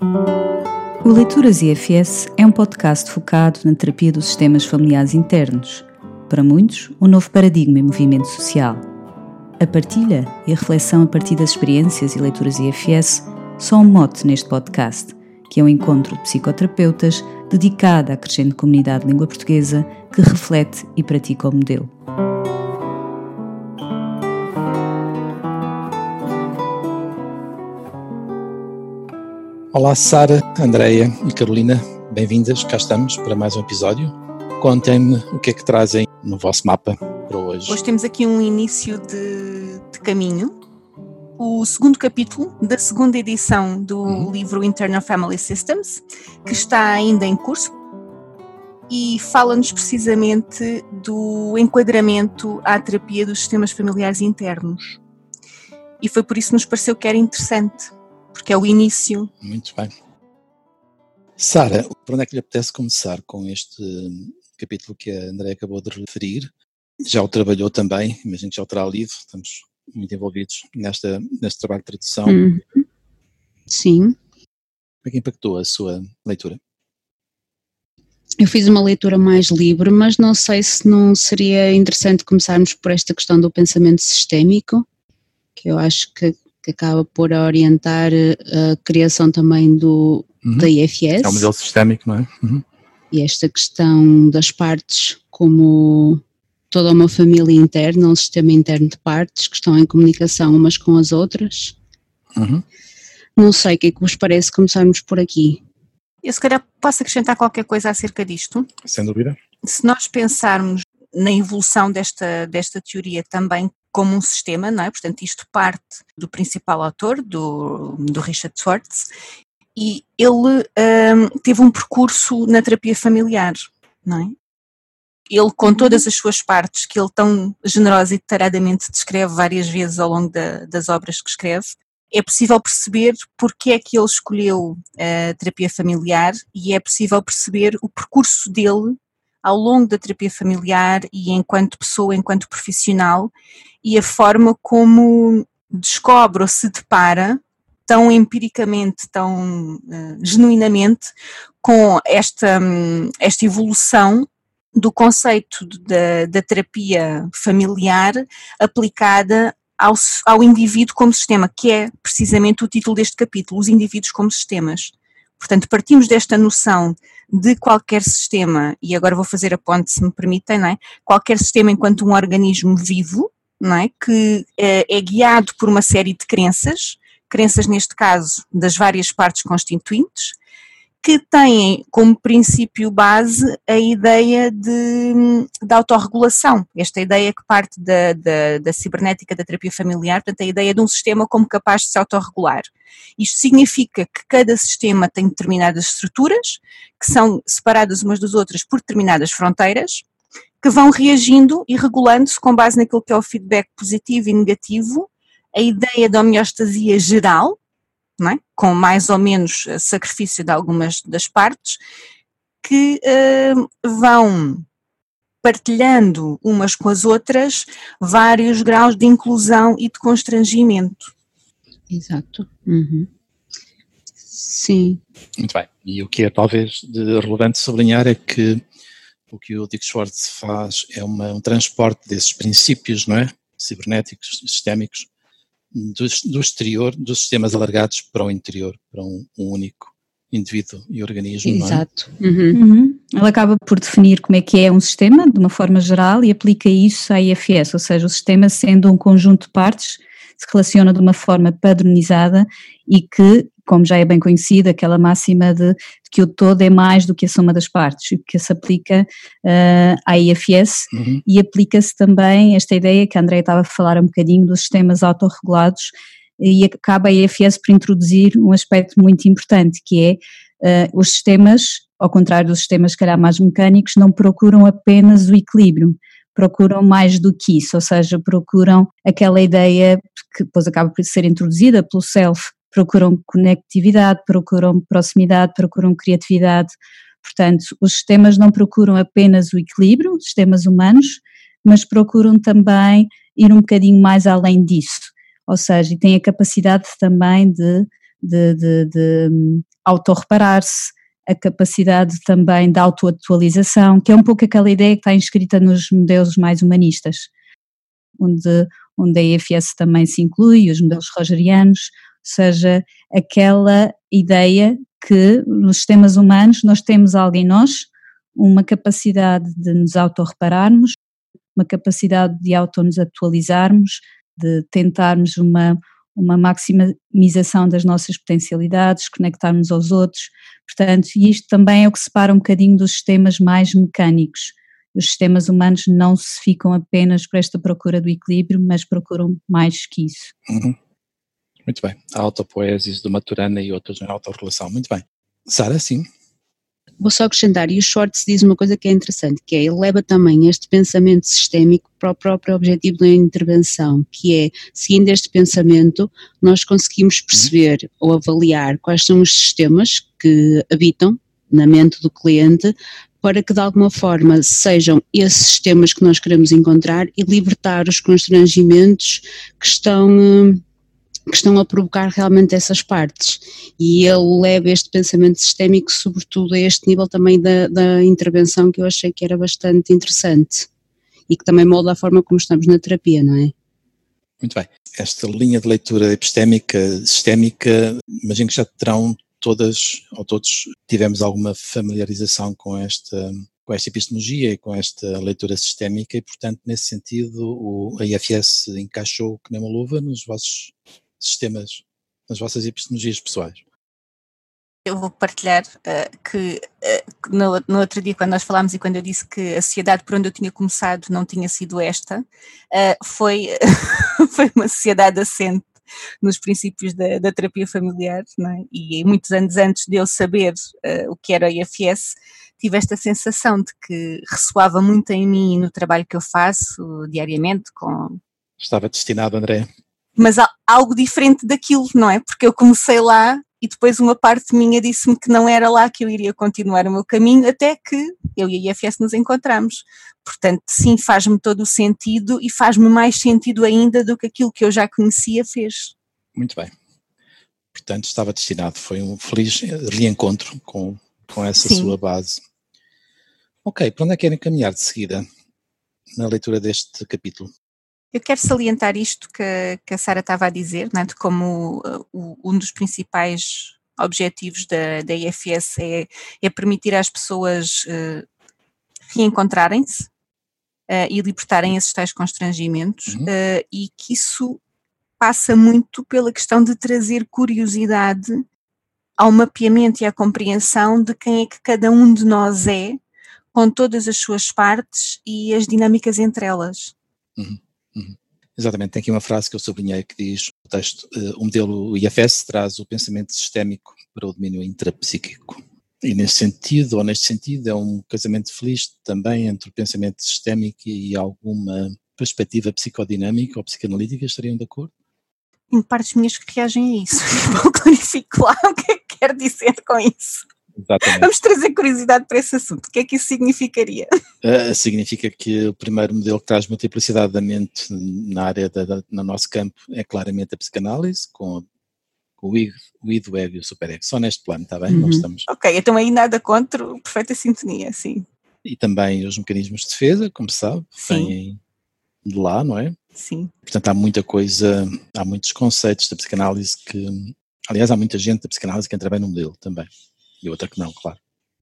O Leituras IFS é um podcast focado na terapia dos sistemas familiares internos. Para muitos, um novo paradigma em movimento social. A partilha e a reflexão a partir das experiências e leituras IFS são um mote neste podcast, que é um encontro de psicoterapeutas dedicado à crescente comunidade de língua portuguesa que reflete e pratica o modelo. Olá, Sara, Andreia e Carolina, bem-vindas, cá estamos para mais um episódio. Contem-me o que é que trazem no vosso mapa para hoje. Hoje temos aqui um início de, de caminho. O segundo capítulo da segunda edição do uhum. livro Internal Family Systems, que está ainda em curso, e fala-nos precisamente do enquadramento à terapia dos sistemas familiares internos. E foi por isso que nos pareceu que era interessante porque é o início. Muito bem. Sara, por onde é que lhe apetece começar com este capítulo que a André acabou de referir? Já o trabalhou também, imagino que já o terá lido, estamos muito envolvidos nesta, neste trabalho de tradução. Uhum. Sim. Como é que impactou a sua leitura? Eu fiz uma leitura mais livre, mas não sei se não seria interessante começarmos por esta questão do pensamento sistémico, que eu acho que que acaba por orientar eh, a criação também do, uhum. da IFS. É um modelo sistémico, não é? Uhum. E esta questão das partes como toda uma família interna, um sistema interno de partes que estão em comunicação umas com as outras. Uhum. Não sei o que é que vos parece começarmos por aqui. Eu se calhar posso acrescentar qualquer coisa acerca disto. Sem dúvida. Se nós pensarmos na evolução desta, desta teoria também como um sistema, não é? Portanto, isto parte do principal autor, do, do Richard Schwartz, e ele um, teve um percurso na terapia familiar, não é? Ele, com uhum. todas as suas partes, que ele tão generosa e detalhadamente descreve várias vezes ao longo da, das obras que escreve, é possível perceber porque é que ele escolheu a terapia familiar e é possível perceber o percurso dele ao longo da terapia familiar e enquanto pessoa, enquanto profissional, e a forma como descobre ou se depara tão empiricamente, tão uh, genuinamente com esta, um, esta evolução do conceito da, da terapia familiar aplicada ao, ao indivíduo como sistema, que é precisamente o título deste capítulo, os indivíduos como sistemas. Portanto, partimos desta noção de qualquer sistema, e agora vou fazer a ponte se me permitem, não é? Qualquer sistema enquanto um organismo vivo, não é? Que é, é guiado por uma série de crenças, crenças neste caso das várias partes constituintes, que têm como princípio base a ideia de, de autorregulação, esta ideia que parte da, da, da, cibernética da terapia familiar, portanto, a ideia de um sistema como capaz de se autorregular. Isto significa que cada sistema tem determinadas estruturas, que são separadas umas das outras por determinadas fronteiras, que vão reagindo e regulando-se com base naquilo que é o feedback positivo e negativo, a ideia da homeostasia geral, é? Com mais ou menos sacrifício de algumas das partes, que uh, vão partilhando umas com as outras vários graus de inclusão e de constrangimento. Exato. Uhum. Sim. Muito bem. E o que é talvez de relevante sublinhar é que o que o Dick Schwartz faz é uma, um transporte desses princípios, não é? Cibernéticos, sistémicos, do, do, exterior, dos sistemas alargados para o interior, para um, um único indivíduo e organismo. Exato. É? Uhum. Uhum. Ela acaba por definir como é que é um sistema, de uma forma geral, e aplica isso à IFS, ou seja, o sistema sendo um conjunto de partes se relaciona de uma forma padronizada e que, como já é bem conhecida, aquela máxima de, de que o todo é mais do que a soma das partes, que se aplica uh, à IFS uhum. e aplica-se também esta ideia que a Andrea estava a falar um bocadinho dos sistemas autorregulados e acaba a IFS por introduzir um aspecto muito importante que é uh, os sistemas, ao contrário dos sistemas calhar mais mecânicos, não procuram apenas o equilíbrio, procuram mais do que isso, ou seja, procuram aquela ideia que depois acaba por ser introduzida pelo self, procuram conectividade, procuram proximidade, procuram criatividade. Portanto, os sistemas não procuram apenas o equilíbrio, sistemas humanos, mas procuram também ir um bocadinho mais além disso. Ou seja, têm a capacidade também de de, de, de hum, autorreparar-se, a capacidade também da autoatualização, que é um pouco aquela ideia que está inscrita nos modelos mais humanistas, onde, onde a EFS também se inclui, os modelos rogerianos, seja, aquela ideia que nos sistemas humanos nós temos algo em nós, uma capacidade de nos autorrepararmos, uma capacidade de auto-nos atualizarmos, de tentarmos uma, uma maximização das nossas potencialidades, conectarmos aos outros. Portanto, isto também é o que separa um bocadinho dos sistemas mais mecânicos. Os sistemas humanos não se ficam apenas por esta procura do equilíbrio, mas procuram mais que isso. Uhum. Muito bem. A autopoesis do Maturana e outros na autorrelação. Muito bem. Sara, sim. Vou só acrescentar, e o Schwartz diz uma coisa que é interessante, que é, ele leva também este pensamento sistémico para o próprio objetivo da intervenção, que é, seguindo este pensamento, nós conseguimos perceber ou avaliar quais são os sistemas que habitam na mente do cliente para que de alguma forma sejam esses sistemas que nós queremos encontrar e libertar os constrangimentos que estão hum, que estão a provocar realmente essas partes. E ele leva este pensamento sistémico, sobretudo a este nível também da, da intervenção, que eu achei que era bastante interessante e que também molda a forma como estamos na terapia, não é? Muito bem. Esta linha de leitura epistémica, sistémica, imagino que já terão todas ou todos tivemos alguma familiarização com esta com esta epistemologia e com esta leitura sistémica e, portanto, nesse sentido, o, a IFS encaixou que nem uma luva nos vossos sistemas, nas vossas epistemologias pessoais? Eu vou partilhar uh, que uh, no, no, outro dia, quando nós falámos e quando eu disse que a sociedade por onde eu tinha começado não tinha sido esta, uh, foi, foi uma sociedade assente nos princípios da, da terapia familiar, é? e muitos anos antes de eu saber o que era a IFS, tive esta sensação de que ressoava muito em mim e no trabalho que eu faço diariamente com... Estava destinado, André, mas há algo diferente daquilo, não é? Porque eu comecei lá e depois uma parte minha disse-me que não era lá que eu iria continuar o meu caminho, até que eu e a IFS nos encontramos. Portanto, sim, faz-me todo o sentido e faz-me mais sentido ainda do que aquilo que eu já conhecia fez. Muito bem. Portanto, estava destinado, foi um feliz reencontro com, com essa sim. sua base. Ok, para onde é que querem caminhar de seguida na leitura deste capítulo? Eu quero salientar isto que, que a Sara estava a dizer, né, de como uh, um dos principais objetivos da, da IFS é, é permitir às pessoas uh, reencontrarem-se uh, e libertarem esses tais constrangimentos uhum. uh, e que isso passa muito pela questão de trazer curiosidade ao mapeamento e à compreensão de quem é que cada um de nós é, com todas as suas partes e as dinâmicas entre elas. Uhum. Uhum. Exatamente, tem aqui uma frase que eu sublinhei que diz o texto, uh, o modelo IFS traz o pensamento sistémico para o domínio intrapsíquico. E nesse sentido, ou neste sentido, é um casamento feliz também entre o pensamento sistémico e alguma perspectiva psicodinâmica ou psicanalítica, estariam de acordo? Em partes minhas que reagem a isso. Vou clarificar o que é que quer dizer com isso. Exatamente. Vamos trazer curiosidade para esse assunto. O que é que isso significaria? Uh, significa que o primeiro modelo que traz multiplicidade da mente na área, da, da, no nosso campo, é claramente a psicanálise, com, o id, o id, o ego e o superego. Só neste plano, está bem? Uhum. estamos... Ok, então aí nada contra, perfeita sintonia, sim. E também os mecanismos de defesa, como se sabe, vêm de lá, não é? Sim. Portanto, há muita coisa, há muitos conceitos da psicanálise que, aliás, há muita gente da psicanálise que entra bem no modelo também e outra que não, claro.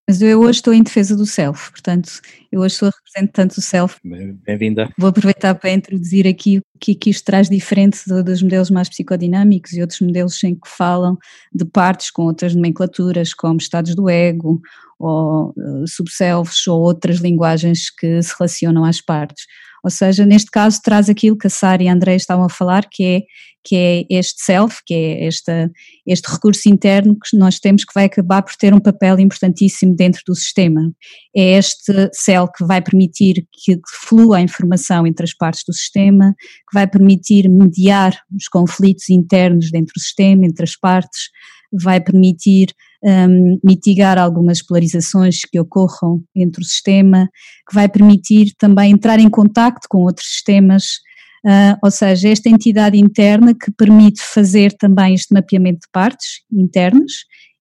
Mas eu hoje estou em defesa do self, portanto, eu hoje sou representante do self. Bem-vinda. Vou aproveitar para introduzir aqui o que, que isto traz diferente dos modelos mais psicodinâmicos e outros modelos em que falam de partes com outras nomenclaturas, como estados do ego, ou uh, subselfs, ou outras linguagens que se relacionam às partes. Ou seja, neste caso traz aquilo que a Sara e a André estavam a falar, que é, que é este self, que é esta, este recurso interno que nós temos que vai acabar por ter um papel importantíssimo dentro do sistema. É este self que vai permitir que flua a informação entre as partes do sistema, que vai permitir mediar os conflitos internos dentro do sistema, entre as partes, vai permitir um, mitigar algumas polarizações que ocorram entre o sistema, que vai permitir também entrar em contacto com outros sistemas, Uh, ou seja, esta entidade interna que permite fazer também este mapeamento de partes internas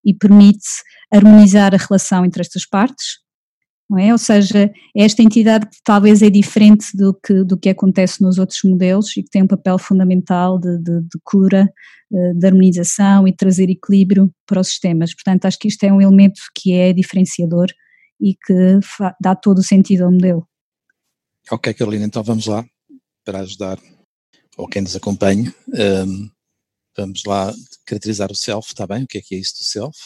e permite harmonizar a relação entre estas partes, é? Ou seja, esta entidade que talvez é diferente do que, do que acontece nos outros modelos e que tem um papel fundamental de, de, de cura, de harmonização e trazer equilíbrio para os sistemas. Portanto, acho que isto é um elemento que é diferenciador e que dá todo o sentido ao modelo. Ok, Carolina, então vamos lá para ajudar, ou quem nos acompanhe, um, vamos lá caracterizar o self, está bem? O que é que é isso do self?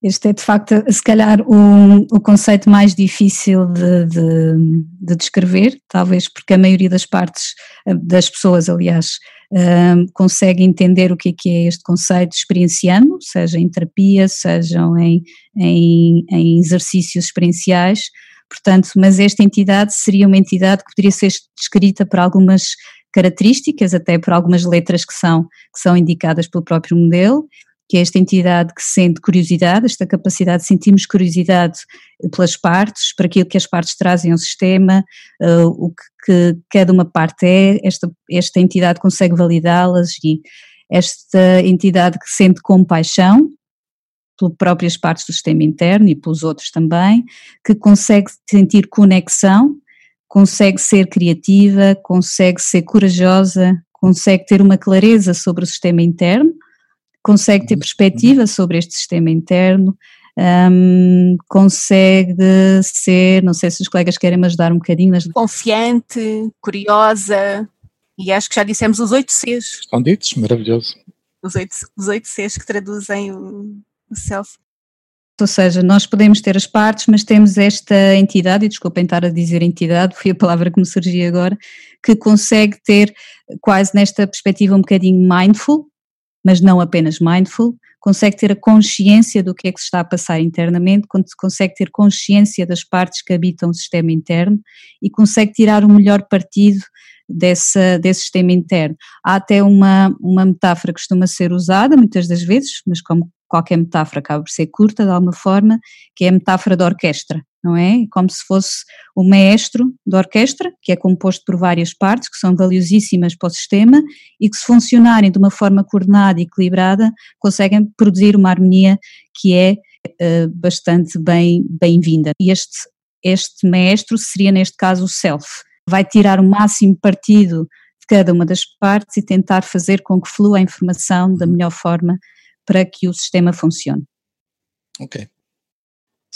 Este é de facto, se calhar, o, conceito mais difícil de, de, de, descrever, talvez porque a maioria das partes, eh, das pessoas, aliás, um, consegue entender o que é, que é este conceito experienciando, seja em terapia, sejam em, em, em exercícios experienciais, portanto, mas esta entidade seria uma entidade que poderia ser descrita por algumas características, até por algumas letras que são, que são indicadas pelo próprio modelo, que é esta entidade que sente curiosidade, esta capacidade de sentirmos curiosidade pelas partes, para aquilo que as partes trazem ao sistema, uh, o que, que, cada uma parte é, esta, esta entidade consegue validá-las e esta entidade que sente compaixão pelas próprias partes do sistema interno e pelos outros também, que consegue sentir conexão, consegue ser criativa, consegue ser corajosa, consegue ter uma clareza sobre o sistema interno, consegue ter perspectiva sobre este sistema interno, um, consegue ser, não sei se os colegas querem me ajudar um bocadinho. Mas... Confiante, curiosa, e acho que já dissemos os oito Cs. Estão ditos, maravilhoso. Os oito, os oito Cs que traduzem o, o self. Ou seja, nós podemos ter as partes, mas temos esta entidade, e desculpem estar a dizer entidade, foi a palavra que me surgiu agora, que consegue ter quase nesta perspectiva um bocadinho mindful, mas não apenas mindful, consegue ter a consciência do que é que se está a passar internamente, consegue ter consciência das partes que habitam o sistema interno e consegue tirar o melhor partido desse, desse sistema interno. Há até uma, uma metáfora que costuma ser usada muitas das vezes, mas como qualquer metáfora acaba por ser curta de alguma forma, que é a metáfora da orquestra, não é? Como se fosse o maestro da orquestra, que é composto por várias partes que são valiosíssimas para o sistema e que se funcionarem de uma forma coordenada e equilibrada conseguem produzir uma harmonia que é uh, bastante bem bem-vinda. E este este maestro seria neste caso o self, vai tirar o máximo partido de cada uma das partes e tentar fazer com que flua a informação da melhor forma para que o sistema funcione. Ok.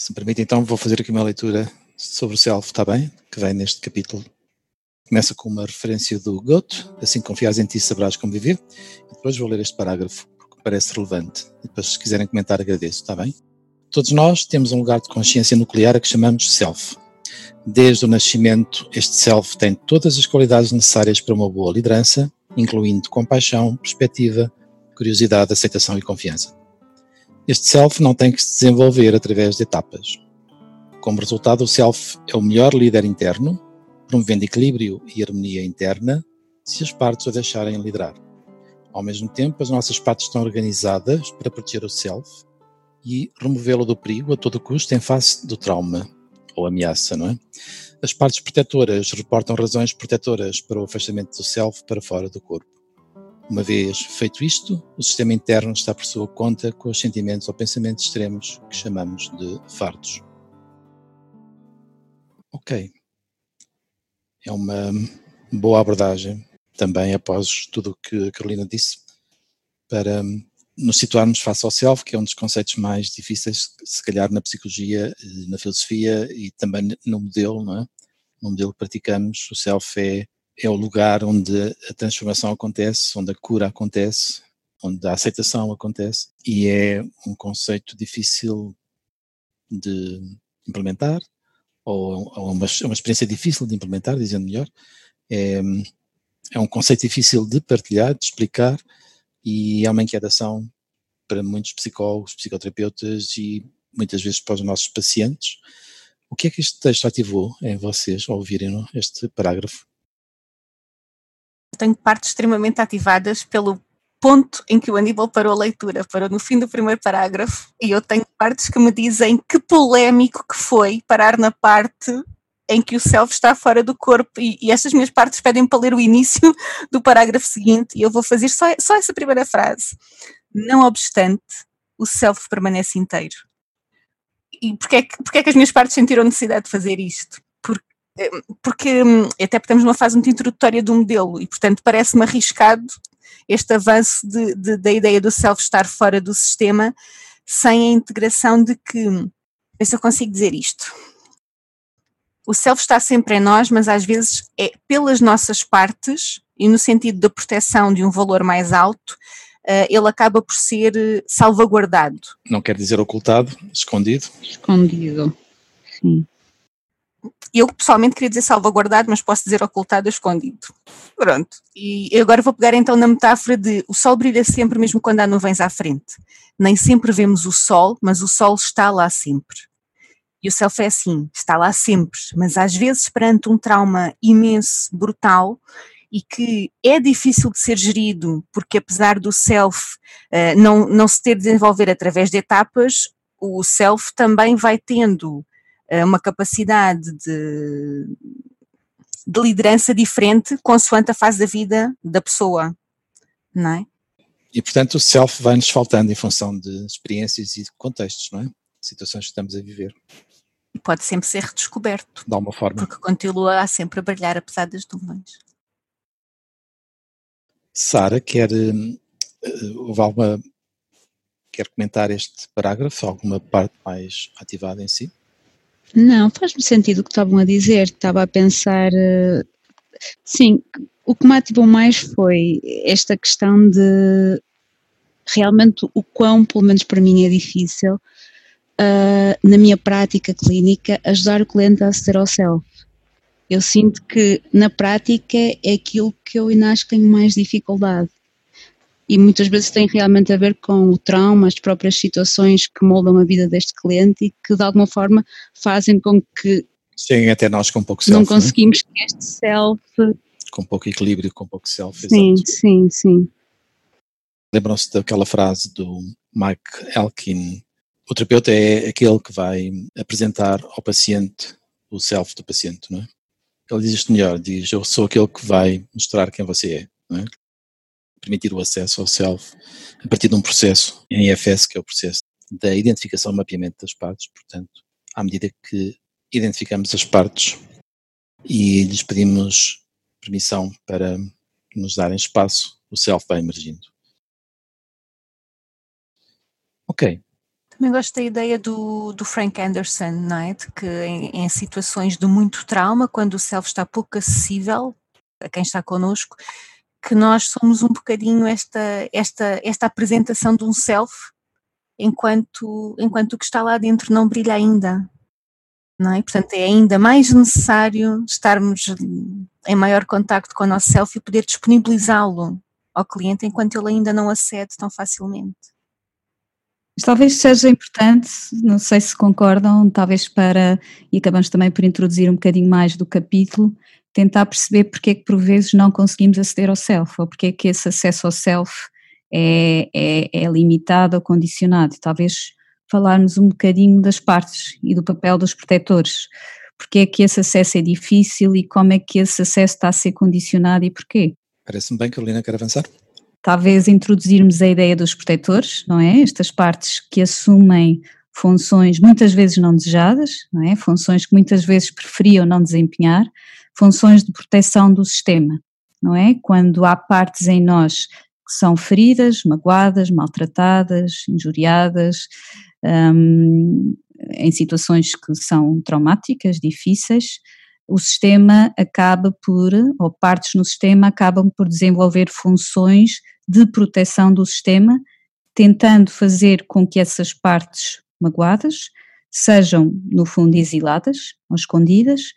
Se me permite, então, vou fazer aqui uma leitura sobre o self, está bem? Que vem neste capítulo. Começa com uma referência do Goethe, assim confiares em ti saberás como viver, e depois vou ler este parágrafo, porque parece relevante. E depois, se quiserem comentar, agradeço, está bem? Todos nós temos um lugar de consciência nuclear a que chamamos self. Desde o nascimento, este self tem todas as qualidades necessárias para uma boa liderança, incluindo compaixão, perspectiva, curiosidade, aceitação e confiança. Este self não tem que se desenvolver através de etapas. Como resultado, o self é o melhor líder interno, promovendo equilíbrio e harmonia interna, se as partes o deixarem liderar. Ao mesmo tempo, as nossas partes estão organizadas para proteger o self e removê-lo do perigo a todo custo em face do trauma ou ameaça, não é? As partes protetoras reportam razões protetoras para o afastamento do self para fora do corpo. Uma vez feito isto, o sistema interno está por sua conta com os sentimentos ou pensamentos extremos que chamamos de fardos. Ok. É uma boa abordagem também após tudo o que a Carolina disse para nos situarmos face ao self, que é um dos conceitos mais difíceis, se calhar na psicologia, na filosofia e também no modelo, não é? No modelo que praticamos, o self é é o lugar onde a transformação acontece, onde a cura acontece, onde a aceitação acontece e é um conceito difícil de implementar ou, ou uma, uma, experiência difícil de implementar, dizendo melhor. É, é um conceito difícil de partilhar, de explicar e é uma inquietação para muitos psicólogos, psicoterapeutas e muitas vezes para os nossos pacientes. O que é que este texto ativou em vocês ao ouvirem este parágrafo? Tenho partes extremamente ativadas pelo ponto em que o Aníbal parou a leitura, parou no fim do primeiro parágrafo, e eu tenho partes que me dizem que polémico que foi parar na parte em que o self está fora do corpo e, e estas minhas partes pedem para ler o início do parágrafo seguinte e eu vou fazer só, só essa primeira frase. Não obstante, o self permanece inteiro. E porquê é que, porquê é que as minhas partes sentiram necessidade de fazer isto? Porque, eh, porque hum, até porque estamos numa fase muito introdutória do modelo e, portanto, parece-me arriscado este avanço de, de, da ideia do self estar fora do sistema sem a integração de que, ver se eu consigo dizer isto, o self está sempre em nós, mas às vezes é pelas nossas partes e no sentido da proteção de um valor mais alto, uh, ele acaba por ser eh, salvaguardado. Não quer dizer ocultado, escondido? Escondido, sim. Eu pessoalmente queria dizer salvaguardado, mas posso dizer ocultado escondido. Pronto. E agora vou pegar então na metáfora de o sol brilha sempre mesmo quando há nuvens à frente. Nem sempre vemos o sol, mas o sol está lá sempre. E o self é assim, está lá sempre, mas às vezes perante um trauma imenso, brutal, e que é difícil de ser gerido, porque apesar do self uh, não, não se ter de desenvolver através de etapas, o self também vai tendo uma capacidade de, de liderança diferente consoante a fase da vida da pessoa, não é? E portanto o self vai-nos faltando em função de experiências e de contextos, não é? Situações que estamos a viver e pode sempre ser redescoberto. De alguma forma. Porque continua a sempre a brilhar apesar das nuvens. Sara, quer, uh, houve alguma, quer comentar este parágrafo, alguma parte mais ativada em si? Não, faz-me sentido o que estavam a dizer, estava a pensar, uh, sim, o que me ativou mais foi esta questão de realmente o quão, pelo menos para mim, é difícil uh, na minha prática clínica, ajudar o cliente a aceder ao self. Eu sinto que na prática é aquilo que eu ainda acho que tenho mais dificuldade. E muitas vezes tem realmente a ver com o trauma, as próprias situações que moldam a vida deste cliente e que de alguma forma fazem com que cheguem até nós com pouco self. Não é? conseguimos né? que este self. Com pouco equilíbrio, com pouco self. Sim, exato. sim, sim. Lembram-se daquela frase do Mike Elkin o terapeuta é aquele que vai apresentar ao paciente o self do paciente, não é? Ele diz isto melhor, diz, eu sou aquele que vai mostrar quem você é, não é? Permitir o acesso ao self a partir de um processo em IFS, que é o processo da identificação e mapeamento das partes, portanto, à medida que identificamos as partes e lhes pedimos permissão para nos darem espaço, o self vai emergindo. Ok, também gosto da ideia do, do Frank Anderson, não é? Que em, em, situações de muito trauma, quando o self está pouco acessível a quem está connosco, que nós somos um bocadinho esta, esta, esta apresentação de um self enquanto, enquanto o que está lá dentro não brilha ainda. Não é? Portanto, é ainda mais necessário estarmos em maior contacto com o nosso self e poder disponibilizá-lo ao cliente enquanto ele ainda não acede tão facilmente. Talvez seja importante, não sei se concordam, talvez para, e acabamos também por introduzir um bocadinho mais do capítulo, tentar perceber porque é que por vezes não conseguimos aceder ao self, ou porque é que esse acesso ao self é, é, é limitado ou condicionado. Talvez falarmos um bocadinho das partes e do papel dos protetores. Porque é que esse acesso é difícil e como é que esse acesso está a ser condicionado e porquê? Parece-me bem, Carolina, quer avançar? talvez introduzirmos a ideia dos protetores, não é? Estas partes que assumem funções muitas vezes não desejadas, não é? Funções que muitas vezes preferiam não desempenhar, funções de proteção do sistema, não é? Quando há partes em nós que são feridas, magoadas, maltratadas, injuriadas, um, em situações que são traumáticas, difíceis, o sistema acaba por, ou partes no sistema acabam por desenvolver funções de proteção do sistema, tentando fazer com que essas partes magoadas sejam, no fundo, exiladas ou escondidas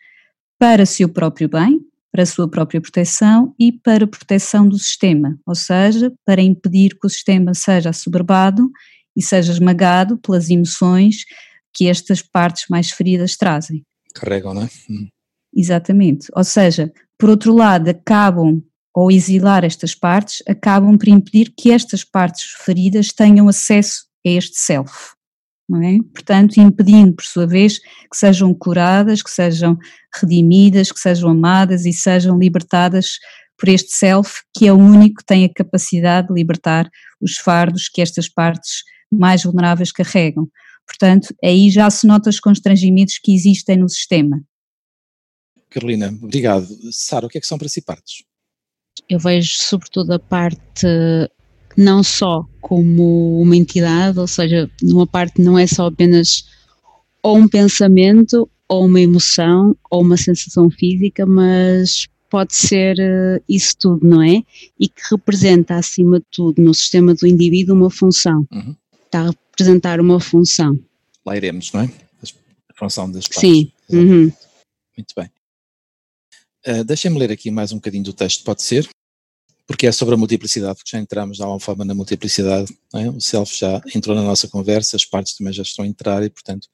para seu próprio bem, para a sua própria proteção e para a proteção do sistema, ou seja, para impedir que o sistema seja assoberbado e seja esmagado pelas emoções que estas partes mais feridas trazem. Carregam, não é? Hum. Exatamente. Ou seja, por outro lado, acabam ou exilar estas partes, acabam por impedir que estas partes feridas tenham acesso a este self. Não é? Portanto, impedindo, por sua vez, que sejam curadas, que sejam redimidas, que sejam amadas e sejam libertadas por este self, que é o único que tem a capacidade de libertar os fardos que estas partes mais vulneráveis carregam. Portanto, aí já se nota os constrangimentos que existem no sistema. Carolina, obrigado. Sara, o que é que são para si partes? Eu vejo sobretudo a parte não só como uma entidade, ou seja, numa parte não é só apenas ou um pensamento, ou uma emoção, ou uma sensação física, mas pode ser uh, isso tudo, não é? E que representa, acima de tudo, no sistema do indivíduo, uma função. Uhum. Está a representar uma função. Lá iremos, não é? A função das partes. Sim. Uhum. Muito bem. Uh, Deixem-me ler aqui mais um bocadinho do texto, pode ser? Porque é sobre a multiplicidade, porque já entramos de alguma forma na multiplicidade, é? o self já entrou na nossa conversa, as partes também já estão a entrar e, portanto,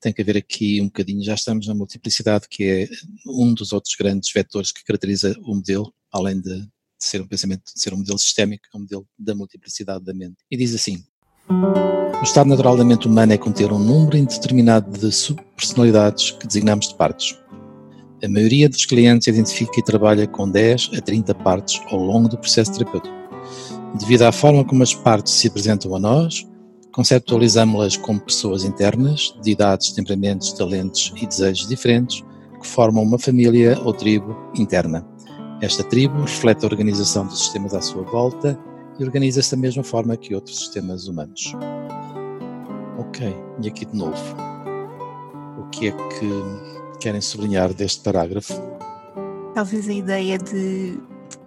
tem que haver aqui um bocadinho, já estamos na multiplicidade, que é um dos outros grandes vetores que caracteriza o modelo, além de, de ser um pensamento, de ser um modelo sistémico, é um modelo da multiplicidade da mente. E diz assim: o estado natural da mente humana é conter um número indeterminado de subpersonalidades que designamos de partes. A maioria dos clientes identifica e trabalha com 10 a 30 partes ao longo do processo terapêutico. Devido à forma como as partes se apresentam a nós, Conceptualizamos-las como pessoas internas, de idades, temperamentos, talentos e desejos diferentes, que formam uma família ou tribo interna. Esta tribo reflete a organização dos sistemas à sua volta e organiza-se da mesma forma que outros sistemas humanos. Ok, e aqui de novo. O que é que querem sublinhar deste parágrafo? Talvez a ideia de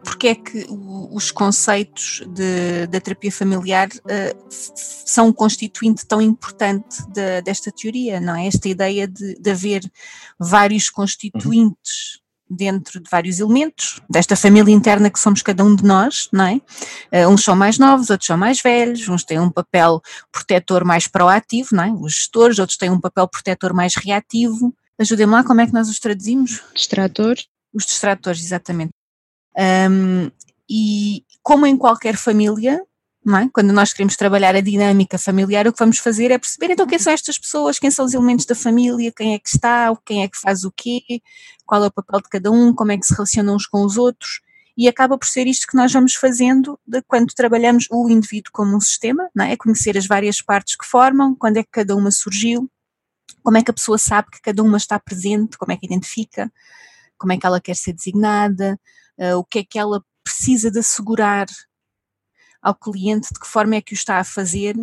porque é que os conceitos de, da terapia familiar uh, são um constituinte tão importante de, desta teoria, não é? Esta ideia de, de haver vários constituintes uhum. dentro de vários elementos desta família interna que somos cada um de nós, não é? Uh, uns são mais novos, outros são mais velhos, uns têm um papel protetor mais proativo, não é? Os gestores, outros têm um papel protetor mais reativo. Ajudem-me lá, como é que nós os traduzimos? Distratores. Os distratores, exatamente. Um, e como em qualquer família, é? quando nós queremos trabalhar a dinâmica familiar, o que vamos fazer é perceber então quem são estas pessoas, quem são os elementos da família, quem é que está, quem é que faz o quê, qual é o papel de cada um, como é que se relacionam uns com os outros. E acaba por ser isto que nós vamos fazendo de quando trabalhamos o indivíduo como um sistema, não é? conhecer as várias partes que formam, quando é que cada uma surgiu, como é que a pessoa sabe que cada uma está presente, como é que identifica, como é que ela quer ser designada, uh, o que é que ela precisa de assegurar ao cliente, de que forma é que o está a fazer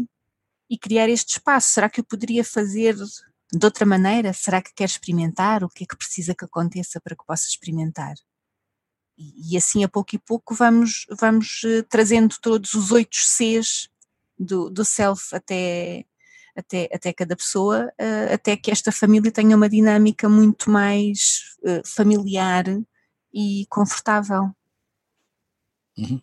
e criar este espaço. Será que eu poderia fazer de outra maneira? Será que quer experimentar? O que é que precisa que aconteça para que possa experimentar? E, assim, a pouco e pouco, vamos, vamos uh, trazendo todos os oito Cs do, do self até, até, até cada pessoa, uh, até que esta família tenha uma dinâmica muito mais uh, familiar e confortável. Uhum.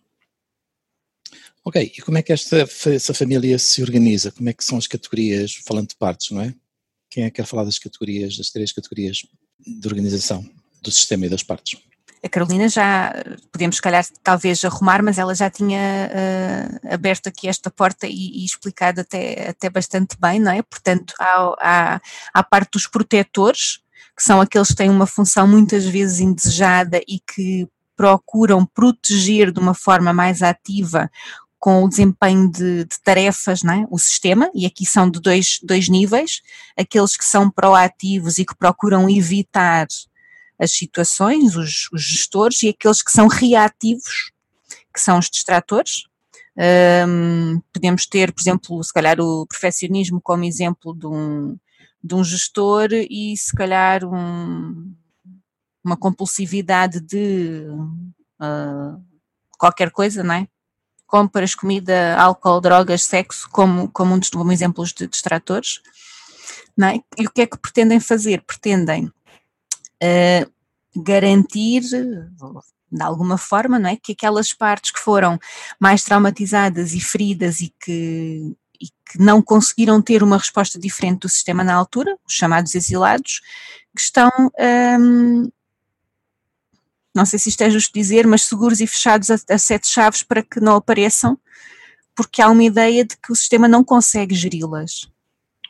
Ok, e como é que esta, essa família se organiza? Como é que são as categorias, falando de partes, não é? Quem é que quer falar das categorias, das três categorias de organização do sistema e das partes? A Carolina já, podemos se calhar talvez arrumar, mas ela já tinha uh, aberto aqui esta porta e, e, explicado até, até bastante bem, não é? Portanto, há, há, há parte dos protetores, que são aqueles que têm uma função muitas vezes indesejada e que procuram proteger de uma forma mais ativa com o desempenho de, de tarefas, é? o sistema, e aqui são de dois, dois níveis, aqueles que são proativos e que procuram evitar as situações, os, os gestores, e aqueles que são reativos, que são os distratores. Um, podemos ter, por exemplo, se calhar o perfeccionismo como exemplo de um, de um gestor e se calhar um, uma compulsividade de uh, qualquer coisa, não é? Compras, comida, álcool, drogas, sexo, como, como um dos como exemplos de distratores. Não é? E o que é que pretendem fazer? Pretendem uh, garantir, de alguma forma, não é? Que aquelas partes que foram mais traumatizadas e feridas e que e que não conseguiram ter uma resposta diferente do sistema na altura, os chamados exilados, que estão, hum, não sei se isto é justo dizer, mas seguros e fechados a, a sete chaves para que não apareçam, porque há uma ideia de que o sistema não consegue geri-las.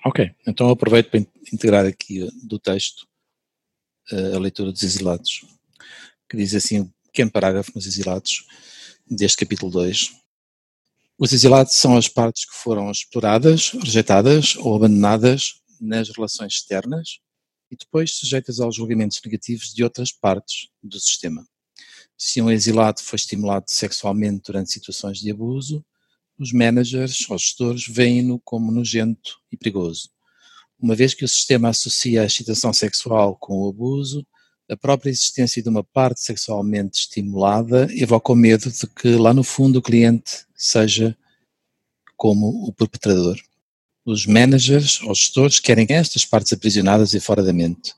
Ok, então aproveito para integrar aqui do texto a leitura dos exilados, que diz assim um pequeno parágrafo nos exilados deste capítulo 2. Os exilados são as partes que foram exploradas, rejeitadas ou abandonadas nas relações externas e depois sujeitas aos julgamentos negativos de outras partes do sistema. Se um exilado foi estimulado sexualmente durante situações de abuso, os managers ou gestores veem-no como nojento e perigoso. Uma vez que o sistema associa a excitação sexual com o abuso, a própria existência de uma parte sexualmente estimulada evoca o medo de que lá no fundo o cliente seja como o perpetrador. Os managers ou gestores querem estas partes aprisionadas e fora da mente.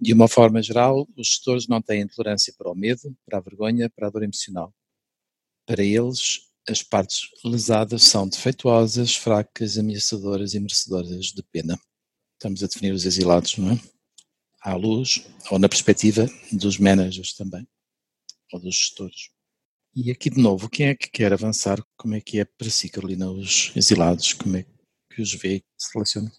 De uma forma geral, os gestores não têm tolerância para o medo, para a vergonha, para a dor emocional. Para eles, as partes lesadas são defeituosas, fracas, ameaçadoras e merecedoras de pena. Estamos a definir os exilados, não é? À luz, ou na perspectiva dos managers também, ou dos gestores. E aqui de novo, quem é que quer avançar? Como é que é para si, Carolina, os exilados? Como é que os vê, se relaciona?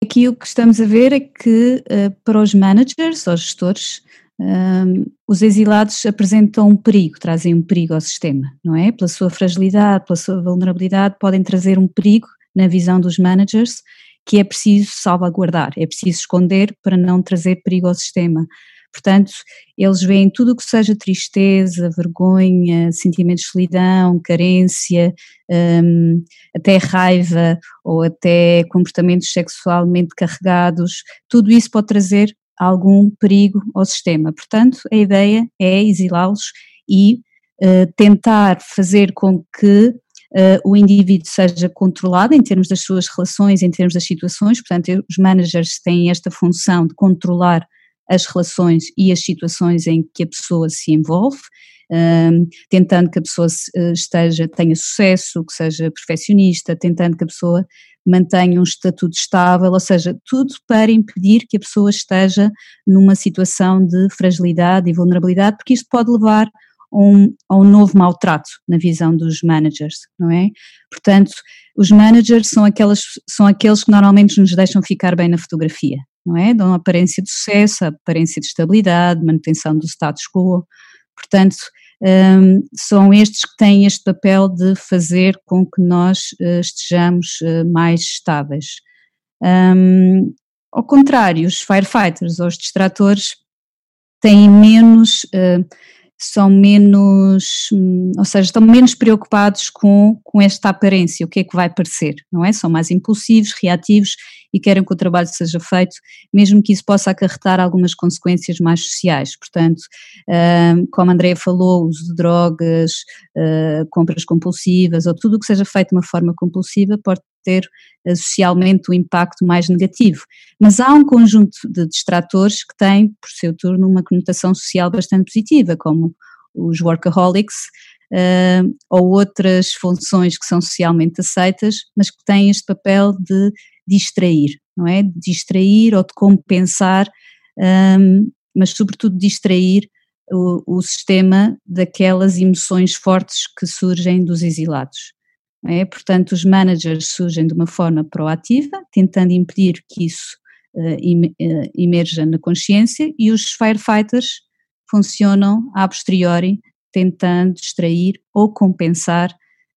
Aqui o que estamos a ver é que uh, para os managers, os gestores, um, ehm, os exilados apresentam um perigo, trazem um perigo ao sistema, não é? Pela sua fragilidade, pela sua vulnerabilidade, podem trazer um perigo na visão dos managers que é preciso salvaguardar, é preciso esconder para não trazer perigo ao sistema. Portanto, eles veem tudo o que seja tristeza, vergonha, sentimentos de solidão, carência, um, até raiva ou até comportamentos sexualmente carregados, tudo isso pode trazer algum perigo ao sistema. Portanto, a ideia é exilá-los e uh, tentar fazer com que uh, o indivíduo seja controlado em termos das suas relações, em termos das situações, portanto, os managers têm esta função de controlar as relações e as situações em que a pessoa se envolve, um, ehm, tentando que a pessoa eh, esteja, tenha sucesso, que seja perfeccionista, tentando que a pessoa mantenha um estatuto estável, ou seja, tudo para impedir que a pessoa esteja numa situação de fragilidade e vulnerabilidade, porque isto pode levar um, a um novo maltrato na visão dos managers, não é? Portanto, os managers são, aquelas, são aqueles que normalmente nos deixam ficar bem na fotografia, não é? Dão aparência de sucesso, aparência de estabilidade, manutenção do status quo. Portanto, um, são estes que têm este papel de fazer com que nós uh, estejamos uh, mais estáveis. Um, ao contrário, os firefighters ou os distratores têm menos uh, são menos, hum, ou seja, estão menos preocupados com, com esta aparência, o que é que vai parecer, não é? São mais impulsivos, reativos e querem que o trabalho seja feito, mesmo que isso possa acarretar algumas consequências mais sociais. Portanto, hum, como a Andrea falou, uso de drogas, hum, compras compulsivas ou tudo o que seja feito de uma forma compulsiva pode ter eh, socialmente um impacto mais negativo. Mas há um conjunto de distratores que têm, por seu turno, uma conotação social bastante positiva, como os workaholics uh, ou outras funções que são socialmente aceitas, mas que têm este papel de distrair, não é? De distrair ou de compensar, um, ehm, mas sobretudo distrair o, o sistema daquelas emoções fortes que surgem dos exilados. É? Portanto, os managers surgem de uma forma proativa, tentando impedir que isso uh, emerja na consciência, e os firefighters funcionam a posteriori, tentando distrair ou compensar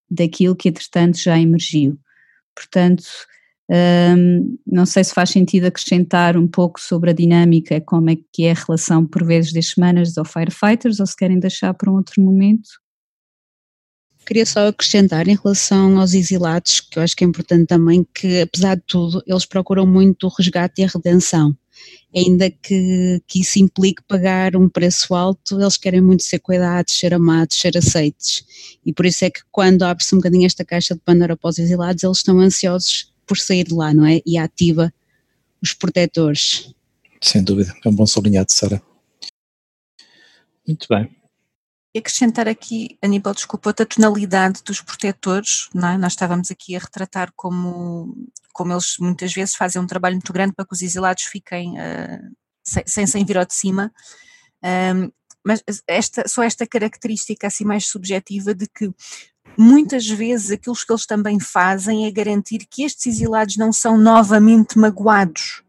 daquilo que entretanto já emergiu. Portanto, um, não sei se faz sentido acrescentar um pouco sobre a dinâmica, como é que é a relação por vezes destes managers ou firefighters, ou se querem deixar para um outro momento. Queria só acrescentar em relação aos exilados, que eu acho que é importante também, que apesar de tudo, eles procuram muito o resgate e a redenção. Ainda que, que isso implique pagar um preço alto, eles querem muito ser cuidados, ser amados, ser aceites. E por isso é que quando abre-se um bocadinho esta caixa de Pandora para os exilados, eles estão ansiosos por sair de lá, não é? E ativa os protetores. Sem dúvida, é um bom sublinhado, Sara. Muito bem. Acrescentar aqui, Aníbal, desculpa, a tonalidade dos protetores, não é? nós estávamos aqui a retratar como, como eles muitas vezes fazem um trabalho muito grande para que os exilados fiquem uh, sem, sem vir ao de cima. Um, mas esta, só esta característica assim mais subjetiva de que muitas vezes aquilo que eles também fazem é garantir que estes exilados não são novamente magoados.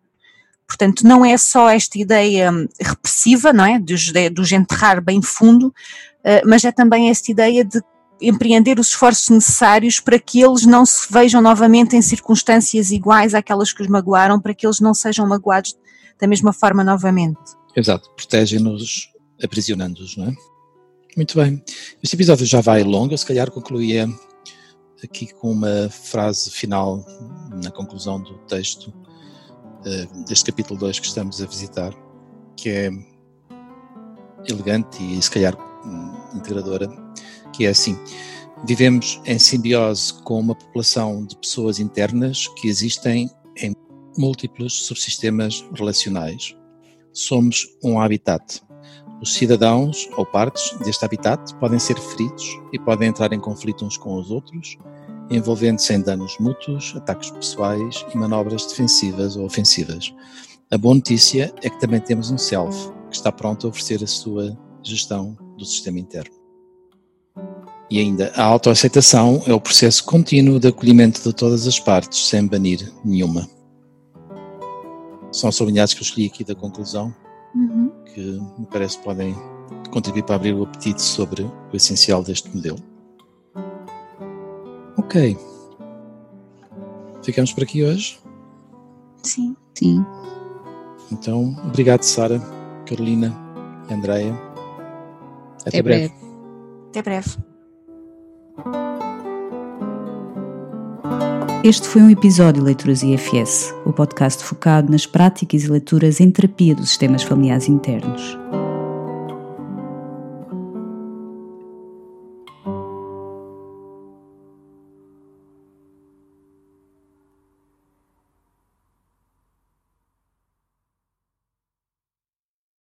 Portanto, não é só esta ideia repressiva, não é? Dos, dos enterrar bem fundo, eh, mas é também esta ideia de empreender os esforços necessários para que eles não se vejam novamente em circunstâncias iguais àquelas que os magoaram, para que eles não sejam magoados da mesma forma novamente. Exato, protegem-nos aprisionando-os, não é? Muito bem. Este episódio já vai longo, se calhar concluía aqui com uma frase final na conclusão do texto deste capítulo 2 que estamos a visitar, que é elegante e se calhar integradora, que é assim: vivemos em simbiose com uma população de pessoas internas que existem em múltiplos subsistemas relacionais. Somos um habitat os cidadãos ou partes deste habitat podem ser feridos e podem entrar em conflito uns com os outros, envolvendo-se em danos mútuos, ataques pessoais e manobras defensivas ou ofensivas. A boa notícia é que também temos um self que está pronto a oferecer a sua gestão do sistema interno. E ainda, a autoaceitação é o processo contínuo de acolhimento de todas as partes, sem banir nenhuma. São sublinhados que eu escolhi aqui da conclusão uhum. que me parece podem contribuir para abrir o apetite sobre o essencial deste modelo. Ok. Ficamos por aqui hoje? Sim. Sim. Então, obrigado, Sara, Carolina, Andreia. Até, Até breve. breve. Até breve. Este foi um episódio de Leituras IFS, o podcast focado nas práticas e leituras em terapia dos sistemas familiares internos.